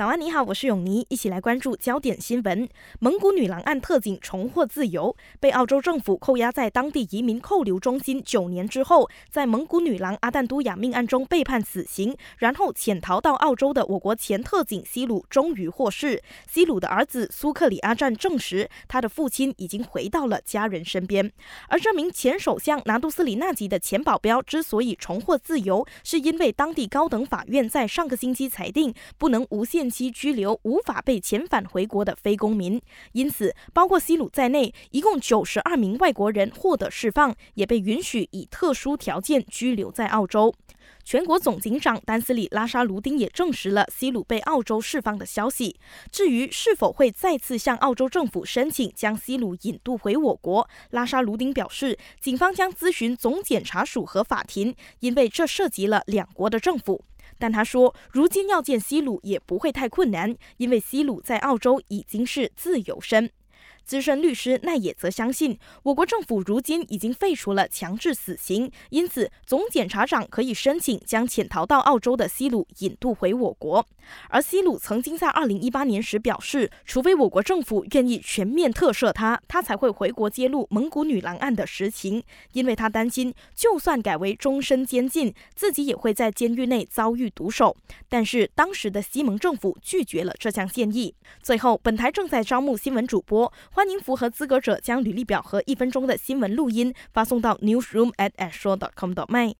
早安，你好，我是永妮，一起来关注焦点新闻。蒙古女郎案特警重获自由，被澳洲政府扣押在当地移民扣留中心九年之后，在蒙古女郎阿旦都雅命案中被判死刑，然后潜逃到澳洲的我国前特警西鲁终于获释。西鲁的儿子苏克里阿战证实，他的父亲已经回到了家人身边。而这名前首相拿杜斯里纳吉的前保镖之所以重获自由，是因为当地高等法院在上个星期裁定不能无限。期拘留无法被遣返回国的非公民，因此包括西鲁在内，一共九十二名外国人获得释放，也被允许以特殊条件居留在澳洲。全国总警长丹斯里拉沙卢丁也证实了西鲁被澳洲释放的消息。至于是否会再次向澳洲政府申请将西鲁引渡回我国，拉沙卢丁表示，警方将咨询总检察署和法庭，因为这涉及了两国的政府。但他说，如今要见西鲁也不会太困难，因为西鲁在澳洲已经是自由身。资深律师奈野则相信，我国政府如今已经废除了强制死刑，因此总检察长可以申请将潜逃到澳洲的西鲁引渡回我国。而西鲁曾经在2018年时表示，除非我国政府愿意全面特赦他，他才会回国揭露蒙古女郎案的实情，因为他担心，就算改为终身监禁，自己也会在监狱内遭遇毒手。但是当时的西蒙政府拒绝了这项建议。最后，本台正在招募新闻主播。欢迎符合资格者将履历表和一分钟的新闻录音发送到 newsroom@ashore.com.my